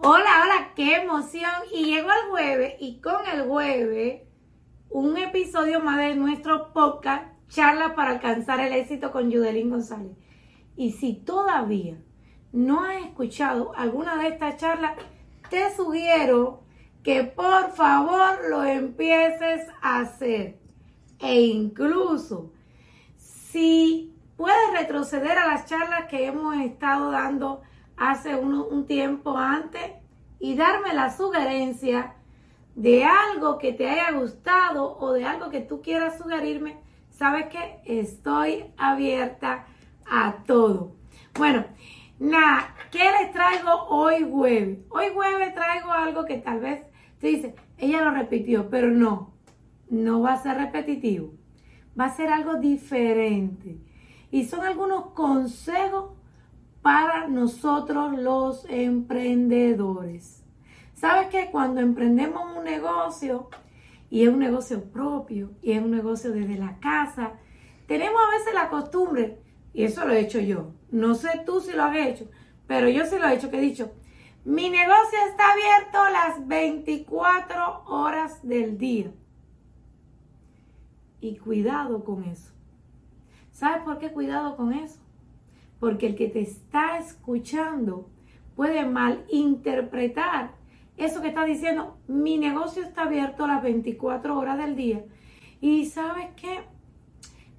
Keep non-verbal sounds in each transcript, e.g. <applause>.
Hola, hola, qué emoción. Y llegó el jueves y con el jueves un episodio más de nuestro podcast, Charla para alcanzar el éxito con Yudelín González. Y si todavía no has escuchado alguna de estas charlas, te sugiero que por favor lo empieces a hacer. E incluso si puedes retroceder a las charlas que hemos estado dando hace un, tiempo antes y darme la sugerencia de algo que te haya gustado o de algo que tú quieras sugerirme, sabes que estoy abierta a todo. Bueno, nada, ¿qué les traigo hoy jueves? Hoy jueves traigo algo que tal vez te dice, ella lo repitió, pero no, no va a ser repetitivo, va a ser algo diferente. Y son algunos consejos para nosotros los emprendedores. ¿Sabes que cuando emprendemos un negocio y es un negocio propio y es un negocio desde la casa, tenemos a veces la costumbre, y eso lo he hecho yo, no sé tú si lo has hecho, pero yo sí lo he hecho, que he dicho, mi negocio está abierto las 24 horas del día. Y cuidado con eso. ¿Sabes por qué cuidado con eso? Porque el que te está escuchando puede malinterpretar eso que está diciendo. Mi negocio está abierto las 24 horas del día. Y sabes qué?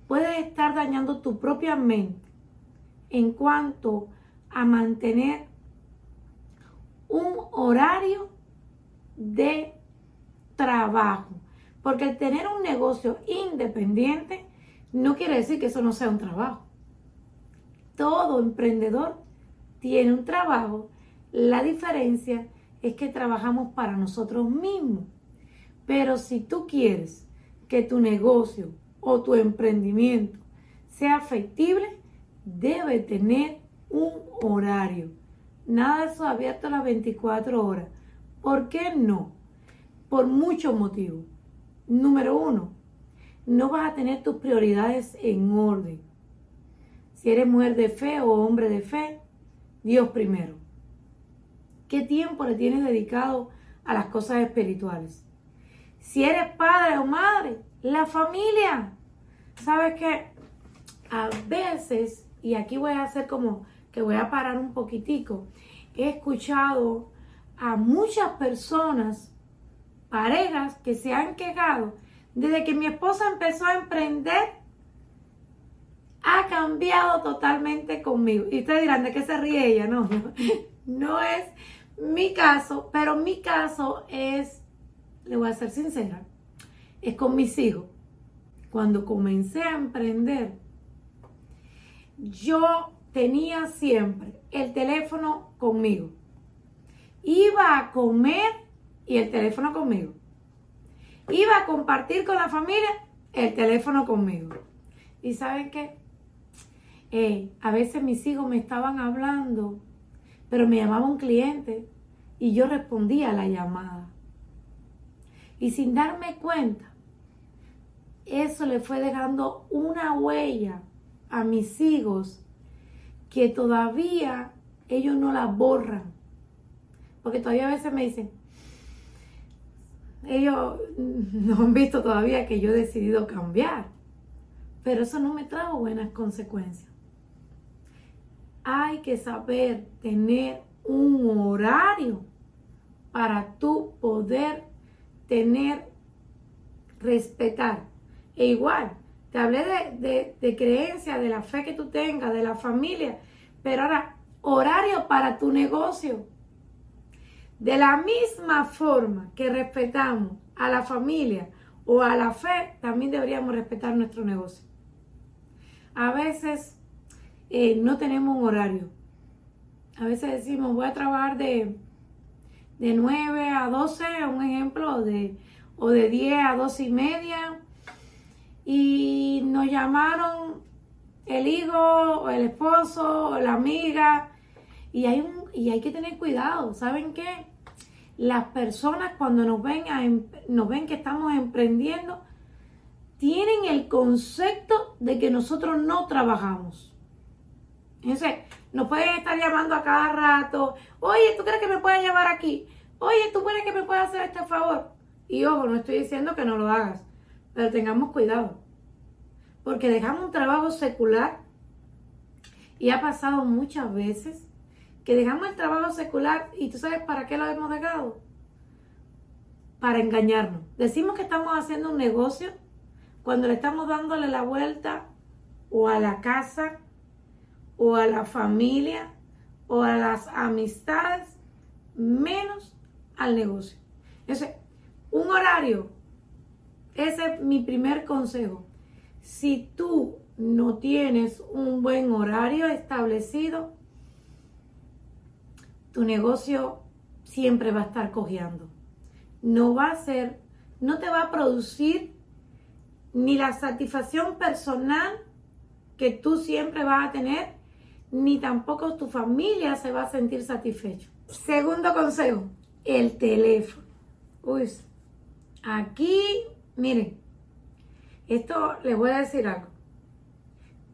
Puedes estar dañando tu propia mente en cuanto a mantener un horario de trabajo. Porque tener un negocio independiente no quiere decir que eso no sea un trabajo todo emprendedor tiene un trabajo. La diferencia es que trabajamos para nosotros mismos. Pero si tú quieres que tu negocio o tu emprendimiento sea factible, debe tener un horario. Nada de eso abierto a las 24 horas. ¿Por qué no? Por muchos motivos. Número uno, no vas a tener tus prioridades en orden. Si eres mujer de fe o hombre de fe, Dios primero. ¿Qué tiempo le tienes dedicado a las cosas espirituales? Si eres padre o madre, la familia. ¿Sabes qué? A veces, y aquí voy a hacer como que voy a parar un poquitico, he escuchado a muchas personas, parejas, que se han quejado desde que mi esposa empezó a emprender ha cambiado totalmente conmigo. Y ustedes dirán, ¿de qué se ríe ella? No, no, <laughs> no es mi caso, pero mi caso es, le voy a ser sincera, es con mis hijos. Cuando comencé a emprender, yo tenía siempre el teléfono conmigo. Iba a comer y el teléfono conmigo. Iba a compartir con la familia, el teléfono conmigo. ¿Y saben qué? A veces mis hijos me estaban hablando, pero me llamaba un cliente y yo respondía a la llamada. Y sin darme cuenta, eso le fue dejando una huella a mis hijos que todavía ellos no la borran. Porque todavía a veces me dicen, ellos <laughs> no han visto todavía que yo he decidido cambiar. Pero eso no me trajo buenas consecuencias hay que saber tener un horario para tú poder tener, respetar. E igual, te hablé de, de, creencia, de la fe que tú tengas, de la familia, pero ahora, horario para tu negocio. De la misma forma que respetamos a la familia o a la fe, también deberíamos respetar nuestro negocio. A veces eh, no tenemos un horario. A veces decimos, voy a trabajar de, de 9 a 12, un ejemplo, de, o de 10 a 12 y media. Y nos llamaron el hijo, o el esposo, o la amiga. Y hay, un, y hay que tener cuidado. ¿Saben qué? Las personas cuando nos ven, a, em, nos ven que estamos emprendiendo, tienen el concepto de que nosotros no trabajamos. Entonces, nos pueden estar llamando a cada rato. Oye, ¿tú crees que me puedes llevar aquí? Oye, ¿tú crees que me puedes hacer este favor? Y ojo, no estoy diciendo que no lo hagas, pero tengamos cuidado. Porque dejamos un trabajo secular y ha pasado muchas veces que dejamos el trabajo secular y tú sabes para qué lo hemos dejado. Para engañarnos. Decimos que estamos haciendo un negocio cuando le estamos dándole la vuelta o a la casa o a la familia o a las amistades, menos al negocio. Ese, un horario, ese es mi primer consejo. Si tú no tienes un buen horario establecido, tu negocio siempre va a estar cojeando. No va a ser, no te va a producir ni la satisfacción personal que tú siempre vas a tener, ni tampoco tu familia se va a sentir satisfecho. Segundo consejo, el teléfono. Uy, aquí, miren, esto les voy a decir algo.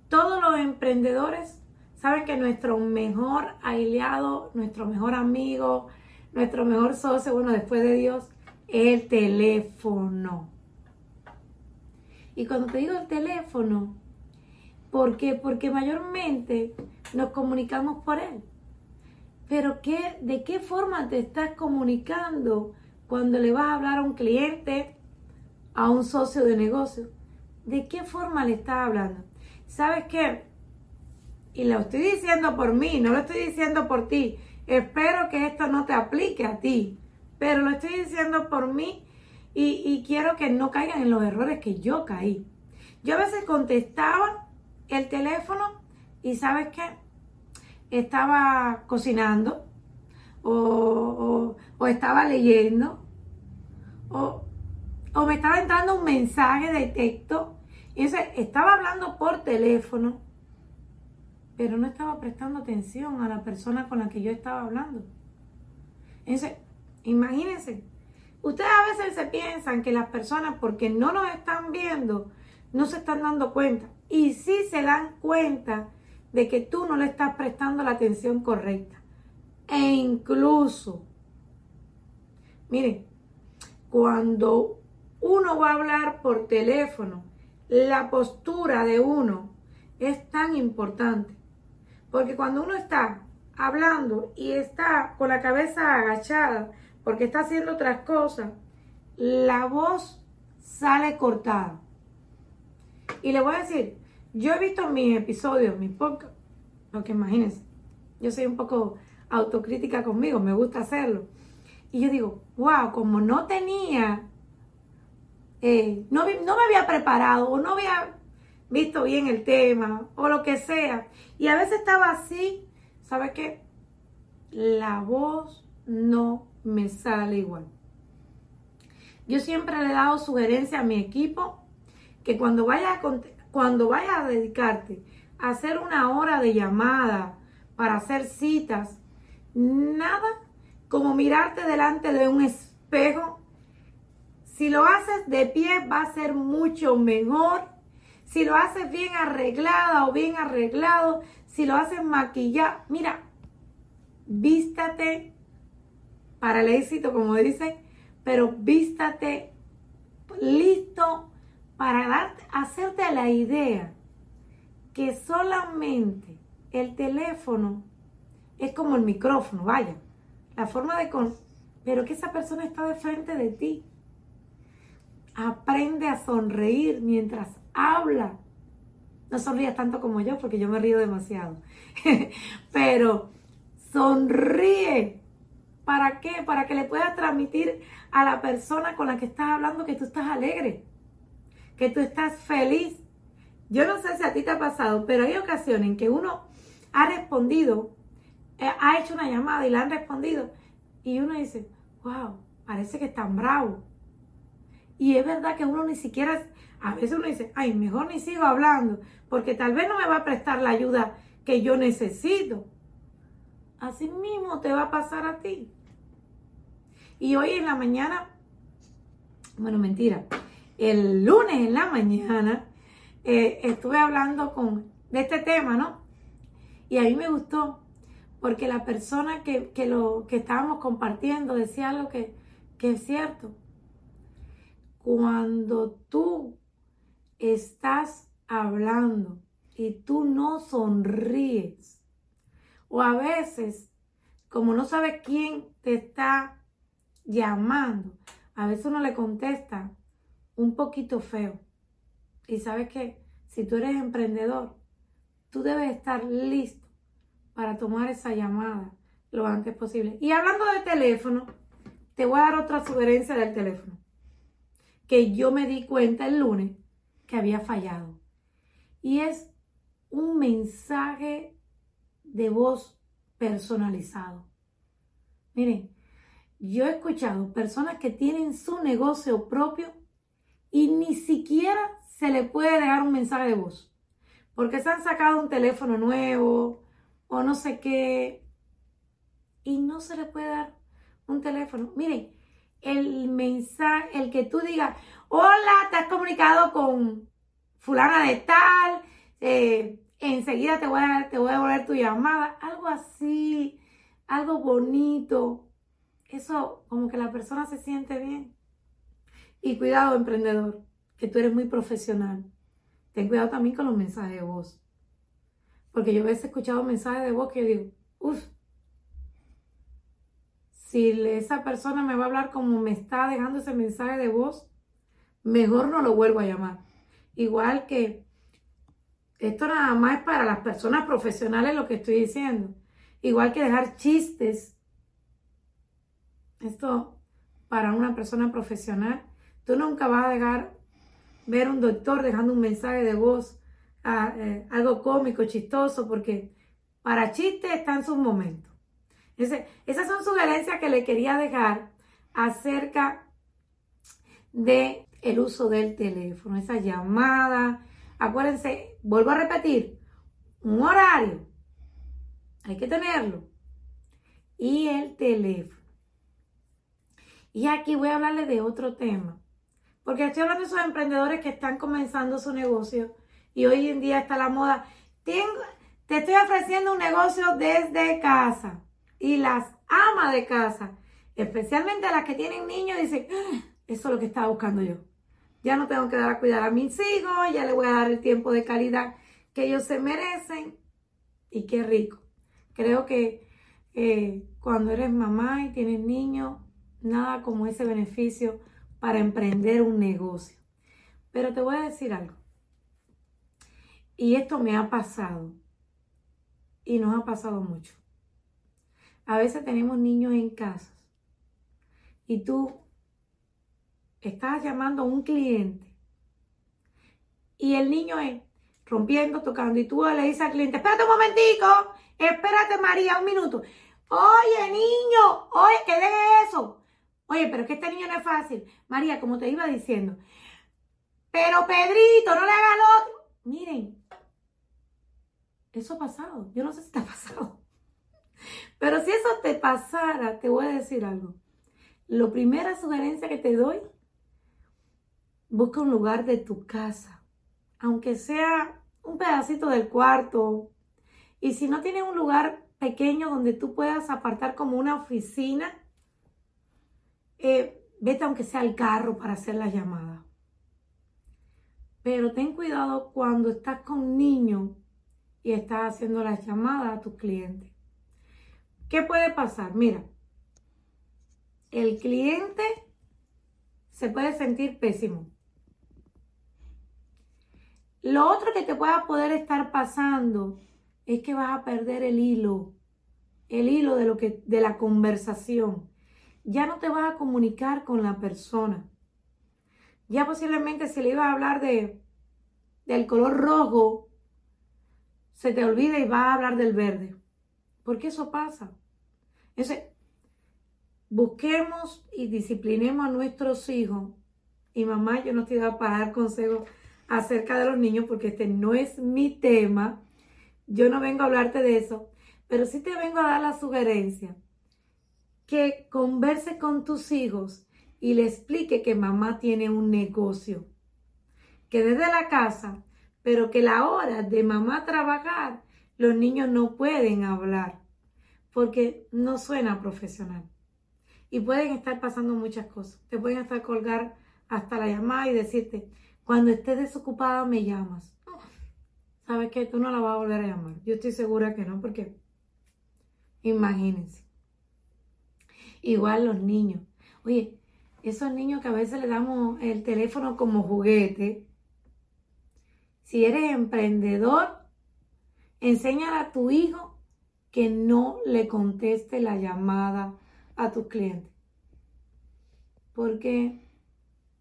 Todos los emprendedores saben que nuestro mejor aliado, nuestro mejor amigo, nuestro mejor socio, bueno, después de Dios, es el teléfono. Y cuando te digo el teléfono, ¿por qué? Porque mayormente nos comunicamos por él. Pero ¿qué, ¿de qué forma te estás comunicando cuando le vas a hablar a un cliente, a un socio de negocio? ¿De qué forma le estás hablando? ¿Sabes qué? Y lo estoy diciendo por mí, no lo estoy diciendo por ti. Espero que esto no te aplique a ti, pero lo estoy diciendo por mí y, quiero que no caigan en los errores que yo caí. Yo a veces contestaba el teléfono y sabes qué, estaba cocinando o, estaba leyendo o, o, me estaba entrando un mensaje de texto. Y entonces estaba hablando por teléfono, pero no estaba prestando atención a la persona con la que yo estaba hablando. Entonces, imagínense, Ustedes a veces se piensan que las personas, porque no nos están viendo, no se están dando cuenta. Y sí se dan cuenta de que tú no le estás prestando la atención correcta. E incluso, miren, cuando uno va a hablar por teléfono, la postura de uno es tan importante. Porque cuando uno está hablando y está con la cabeza agachada, porque está haciendo otras cosas, la voz sale cortada. Y le voy a decir, yo he visto mis episodios, mis podcasts, que imagínense, yo soy un poco autocrítica conmigo, me gusta hacerlo. Y yo digo, wow, como no tenía, eh, no, no me había preparado o no había visto bien el tema o lo que sea. Y a veces estaba así, ¿sabe qué? La voz no me sale igual. Yo siempre le he dado sugerencia a mi equipo que cuando vayas a, cuando vayas a dedicarte a hacer una hora de llamada para hacer citas, nada como mirarte delante de un espejo. Si lo haces de pie va a ser mucho mejor. Si lo haces bien arreglada o bien arreglado, si lo haces maquillado, mira, vístate para el éxito, como dice, pero vístate listo para darte, hacerte la idea que solamente el teléfono es como el micrófono, vaya, la forma de con, pero que esa persona está de frente de ti. Aprende a sonreír mientras habla. No sonrías tanto como yo porque yo me río demasiado. <laughs> pero sonríe ¿Para qué? Para que le puedas transmitir a la persona con la que estás hablando que tú estás alegre, que tú estás feliz. Yo no sé si a ti te ha pasado, pero hay ocasiones en que uno ha respondido, eh, ha hecho una llamada y la han respondido, y uno dice, wow, parece que están bravo. Y es verdad que uno ni siquiera, a veces uno dice, ay, mejor ni sigo hablando, porque tal vez no me va a prestar la ayuda que yo necesito. Así mismo te va a pasar a ti. Y hoy en la mañana, bueno, mentira, el lunes en la mañana eh, estuve hablando con, de este tema, ¿no? Y a mí me gustó porque la persona que, lo que estábamos compartiendo decía algo que, que es cierto. Cuando tú estás hablando y tú no sonríes, o a veces, como no sabes quién te está llamando, a veces uno le contesta un poquito feo. Y sabes que si tú eres emprendedor, tú debes estar listo para tomar esa llamada lo antes posible. Y hablando de teléfono, te voy a dar otra sugerencia del teléfono. Que yo me di cuenta el lunes que había fallado. Y es un mensaje de voz personalizado. Miren, yo he escuchado personas que tienen su negocio propio y ni siquiera se le puede dejar un mensaje de voz. Porque se han sacado un teléfono nuevo o no sé qué y no se le puede dar un teléfono. Miren, el mensaje, el que tú digas, hola, te has comunicado con fulana de tal, eh, enseguida te voy, a, te voy a devolver tu llamada, algo así, algo bonito. Eso como que la persona se siente bien. Y cuidado, emprendedor, que tú eres muy profesional. Ten cuidado también con los mensajes de voz. Porque yo he escuchado mensajes de voz que yo digo, uff, si esa persona me va a hablar como me está dejando ese mensaje de voz, mejor no lo vuelvo a llamar. Igual que esto nada más es para las personas profesionales lo que estoy diciendo. Igual que dejar chistes. Esto para una persona profesional. Tú nunca vas a dejar ver un doctor dejando un mensaje de voz, ah, eh, algo cómico, chistoso, porque para chistes está en sus momentos. esas son sugerencias que le quería dejar acerca de el uso del teléfono, esa llamada. Acuérdense, vuelvo a repetir, un horario, hay que tenerlo. Y el teléfono. Y aquí voy a hablarle de otro tema. Porque estoy hablando de esos emprendedores que están comenzando su negocio y hoy en día está la moda. Te estoy ofreciendo un negocio desde casa. Y las amas de casa, especialmente las que tienen niños, dicen, ah, eso es lo que estaba buscando yo. Ya no tengo que dar a cuidar a mis hijos, ya le voy a dar el tiempo de calidad que ellos se merecen. Y qué rico. Creo que eh, cuando eres mamá y tienes niños, nada como ese beneficio para emprender un negocio. Pero te voy a decir algo. Y esto me ha pasado. Y nos ha pasado mucho. A veces tenemos niños en casa. Y tú estás llamando a un cliente y el niño es rompiendo, tocando, y tú le dices al cliente, espérate un momentico, espérate María, un minuto. Oye, niño, oye, ¿qué es eso? Oye, pero es que este niño no es fácil. María, como te iba diciendo, pero Pedrito, no le hagas lo otro. Miren, eso ha pasado. Yo no sé si te ha pasado. Pero si eso te pasara, te voy a decir algo. La primera sugerencia que te doy Busca un lugar de tu casa, aunque sea un pedacito del cuarto. Y si no tienes un lugar pequeño donde tú puedas apartar como una oficina, eh, vete aunque sea el carro para hacer la llamada. Pero ten cuidado cuando estás con niños y estás haciendo las llamadas a tus clientes. ¿Qué puede pasar? Mira, el cliente se puede sentir pésimo. Lo otro que te pueda poder estar pasando es que vas a perder el hilo, el hilo de lo que de la conversación. Ya no te vas a comunicar con la persona. Ya posiblemente si le ibas a hablar de del color rojo, se te olvida y vas a hablar del verde. Porque eso pasa. Entonces, busquemos y disciplinemos a nuestros hijos. Y mamá, yo no estoy para dar consejos acerca de los niños porque este no es mi tema. Yo no vengo a hablarte de eso, pero sí te vengo a dar la sugerencia que converse con tus hijos y le explique que mamá tiene un negocio, que desde la casa, pero que la hora de mamá trabajar los niños no pueden hablar porque no suena profesional. Y pueden estar pasando muchas cosas. Te pueden estar colgar hasta la llamada y decirte, cuando estés desocupada me llamas. ¿Sabes qué? Tú no la vas a volver a llamar. Yo estoy segura que no, porque imagínense. Igual los niños. Oye, esos niños que a veces le damos el teléfono como juguete. Si eres emprendedor, enséñale a tu hijo que no le conteste la llamada a tus clientes. Porque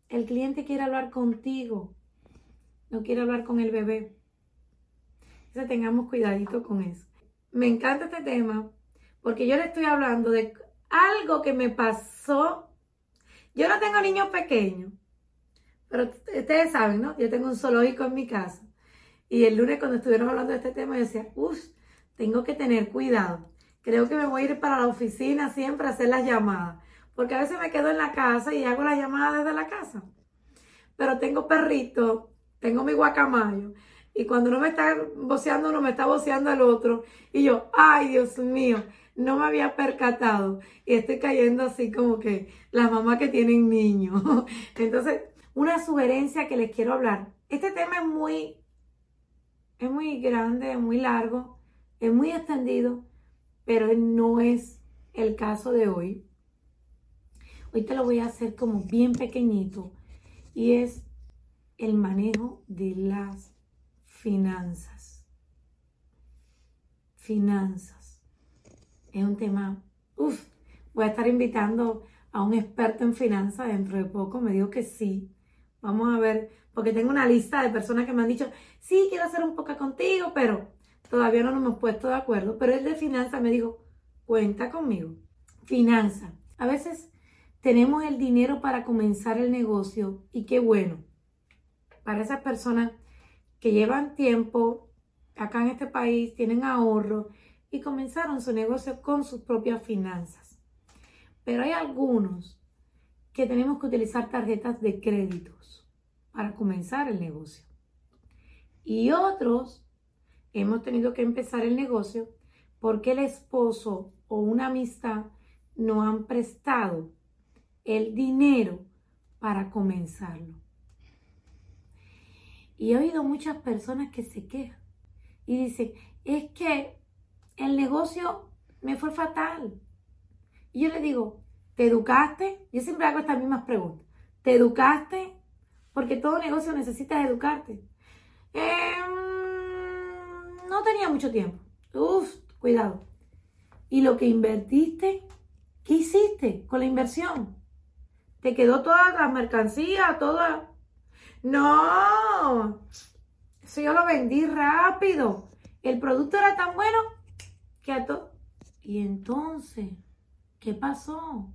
el cliente quiere hablar contigo, no quiere hablar con el bebé. Entonces tengamos cuidadito con eso. Me encanta este tema porque yo le estoy hablando de algo que me pasó. Yo no tengo niños pequeños, pero ustedes saben, ¿no? Yo tengo un zoológico en mi casa. Y el lunes cuando estuvieron hablando de este tema, yo decía, uff, tengo que tener cuidado. Creo que me voy a ir para la oficina siempre a hacer las llamadas. Porque a veces me quedo en la casa y hago las llamadas desde la casa. Pero tengo perrito, tengo mi guacamayo. Y cuando uno me está voceando, uno me está voceando al otro. Y yo, ay Dios mío, no me había percatado. Y estoy cayendo así como que las mamás que tienen niños. <laughs> Entonces, una sugerencia que les quiero hablar. Este tema es muy, es muy grande, es muy largo, es muy extendido, pero no es el caso de hoy. Hoy te lo voy a hacer como bien pequeñito y es el manejo de las finanzas. Finanzas. Es un tema, uff, voy a estar invitando a un experto en finanzas dentro de poco. Me dijo que sí. Vamos a ver, porque tengo una lista de personas que me han dicho, sí, quiero hacer un poco contigo, pero todavía no nos hemos puesto de acuerdo. Pero el de finanzas me dijo, cuenta conmigo. Finanzas. A veces tenemos el dinero para comenzar el negocio y qué bueno. Para esas personas que llevan tiempo acá en este país, tienen ahorro y comenzaron su negocio con sus propias finanzas. Pero hay algunos que tenemos que utilizar tarjetas de créditos para comenzar el negocio. Y otros hemos tenido que empezar el negocio porque el esposo o una amistad nos han prestado el dinero para comenzarlo. Y he oído muchas personas que se quejan y dicen, es que el negocio me fue fatal. Y yo le digo, ¿te educaste? Yo siempre hago estas mismas preguntas. ¿Te educaste? Porque todo negocio necesitas educarte. Em, no tenía mucho tiempo. Uf, cuidado. ¿Y lo que invertiste? ¿Qué hiciste con la inversión? Te quedó toda la mercancía, toda. No, eso yo lo vendí rápido. El producto era tan bueno todo. Y entonces, ¿qué pasó?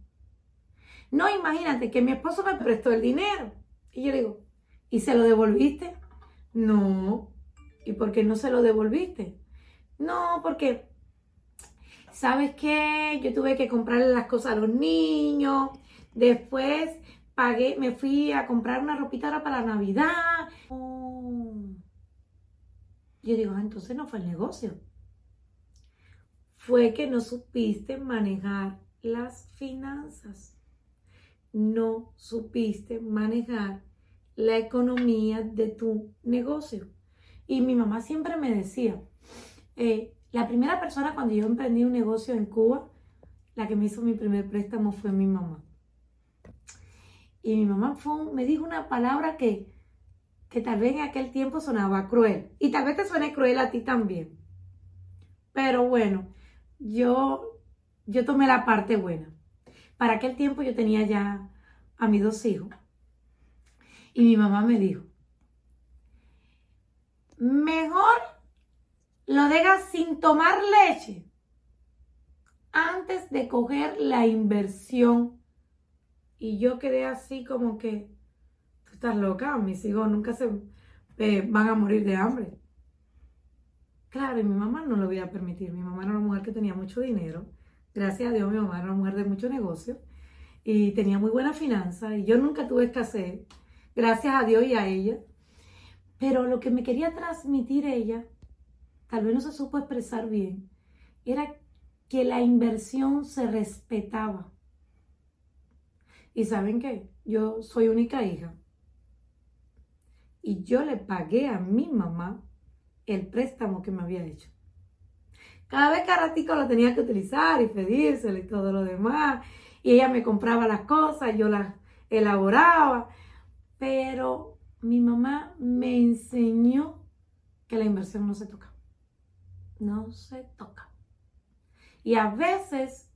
No, imagínate que mi esposo me prestó el dinero. Y yo digo, ¿y se lo devolviste? No. ¿Y por qué no se lo devolviste? No, porque, ¿sabes qué? Yo tuve que comprarle las cosas a los niños Después pagué, me fui a comprar una ropita para la Navidad. Yo digo, ah, entonces no fue el negocio. Fue que no supiste manejar las finanzas. No supiste manejar la economía de tu negocio. Y mi mamá siempre me decía, eh, la primera persona cuando yo emprendí un negocio en Cuba, la que me hizo mi primer préstamo fue mi mamá. Y mi mamá me dijo una palabra que, que tal vez en aquel tiempo sonaba cruel. Y tal vez te suene cruel a ti también. Pero bueno, yo, yo tomé la parte buena. Para aquel tiempo yo tenía ya a mis dos hijos. Y mi mamá me dijo, mejor lo dejas sin tomar leche antes de coger la inversión y yo quedé así como que, tú estás loca, mis hijos nunca se eh, van a morir de hambre. Claro, y mi mamá no lo voy a permitir. Mi mamá era una mujer que tenía mucho dinero. Gracias a Dios, mi mamá era una mujer de mucho negocio y tenía muy buena finanza y yo nunca tuve escasez. Gracias a Dios y a ella. Pero lo que me quería transmitir ella tal vez no se supo expresar bien, era que la inversión se respetaba. Y saben qué, yo soy única hija. Y yo le pagué a mi mamá el préstamo que me había hecho. Cada vez que a ratico lo tenía que utilizar y pedírselo y todo lo demás. Y ella me compraba las cosas, yo las elaboraba. Pero mi mamá me enseñó que la inversión no se toca. No se toca. Y a veces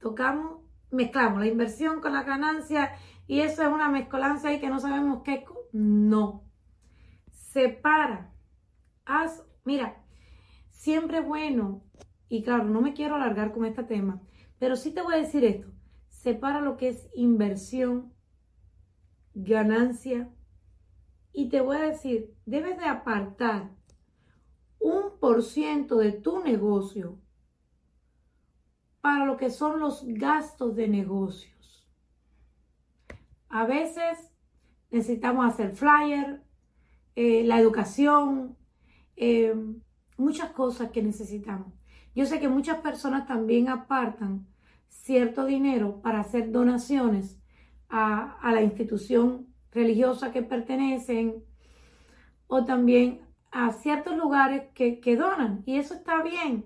tocamos, mezclamos la inversión con la ganancia y eso es una mezcolanza y que no sabemos qué. No. Separa. Haz, mira, siempre bueno, y claro, no me quiero alargar con este tema, pero sí te voy a decir esto. Separa lo que es inversión, ganancia, y te voy a decir, debes de apartar un por ciento de tu negocio para lo que son los gastos de negocios. A veces necesitamos hacer flyer, eh, la educación, eh, muchas cosas que necesitamos. Yo sé que muchas personas también apartan cierto dinero para hacer donaciones a, la institución religiosa que pertenecen o también a ciertos lugares que, que donan. Y eso está bien.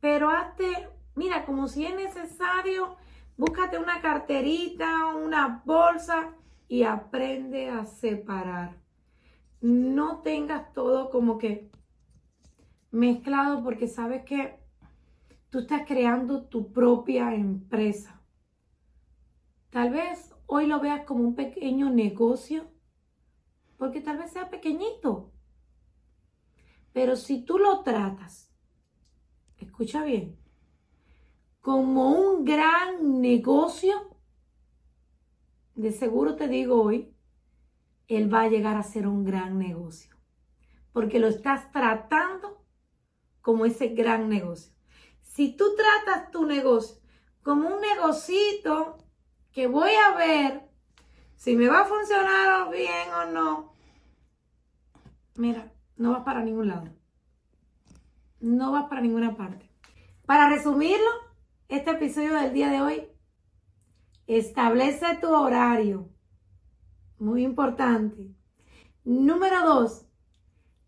Pero hazte Mira, como si es necesario, búscate una carterita, una bolsa y aprende a separar. No tengas todo como que mezclado porque sabes que tú estás creando tu propia empresa. Tal vez hoy lo veas como un pequeño negocio, porque tal vez sea pequeñito. Pero si tú lo tratas, escucha bien, como un gran negocio, de seguro te digo hoy, él va a llegar a ser un gran negocio. Porque lo estás tratando como ese gran negocio. Si tú tratas tu negocio como un negocito que voy a ver si me va a funcionar bien o no, mira, no vas para ningún lado. No vas para ninguna parte. Para resumirlo, este episodio del día de hoy, establece tu horario. Muy importante. Número dos,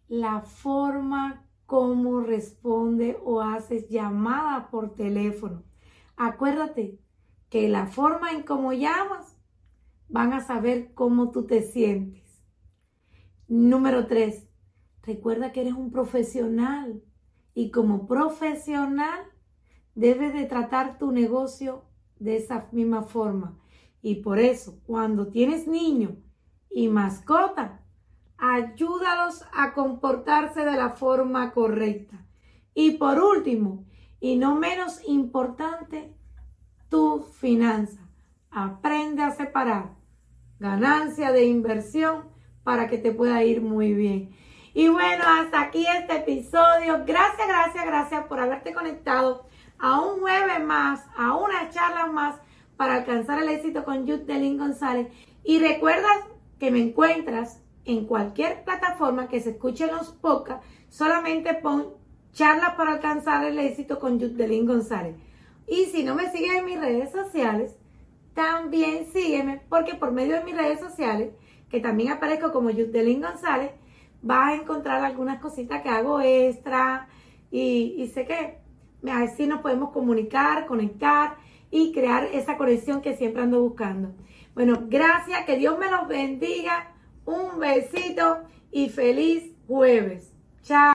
la forma como responde o haces llamada por teléfono. Acuérdate que la forma en cómo llamas van a saber cómo tú te sientes. Número tres, recuerda que eres un profesional y como profesional debes de tratar tu negocio de esa misma forma. Y por eso, cuando tienes niño y mascota, ayúdalos a comportarse de la forma correcta. Y por último, y no menos importante, tu finanza. Aprende a separar ganancia de inversión para que te pueda ir muy bien. Y bueno, hasta aquí este episodio. Gracias, gracias, gracias por haberte conectado a un jueves más, a una charla más para alcanzar el éxito con Yudelín González. Y recuerda que me encuentras en cualquier plataforma que se escuche los podcasts, solamente pon charla para alcanzar el éxito con Yudelín González. Y si no me sigues en mis redes sociales, también sígueme porque por medio de mis redes sociales, que también aparezco como Yudelín González, vas a encontrar algunas cositas que hago extra y, y sé que Así nos podemos comunicar, conectar y crear esa conexión que siempre ando buscando. Bueno, gracias, que Dios me los bendiga. Un besito y feliz jueves. Chao.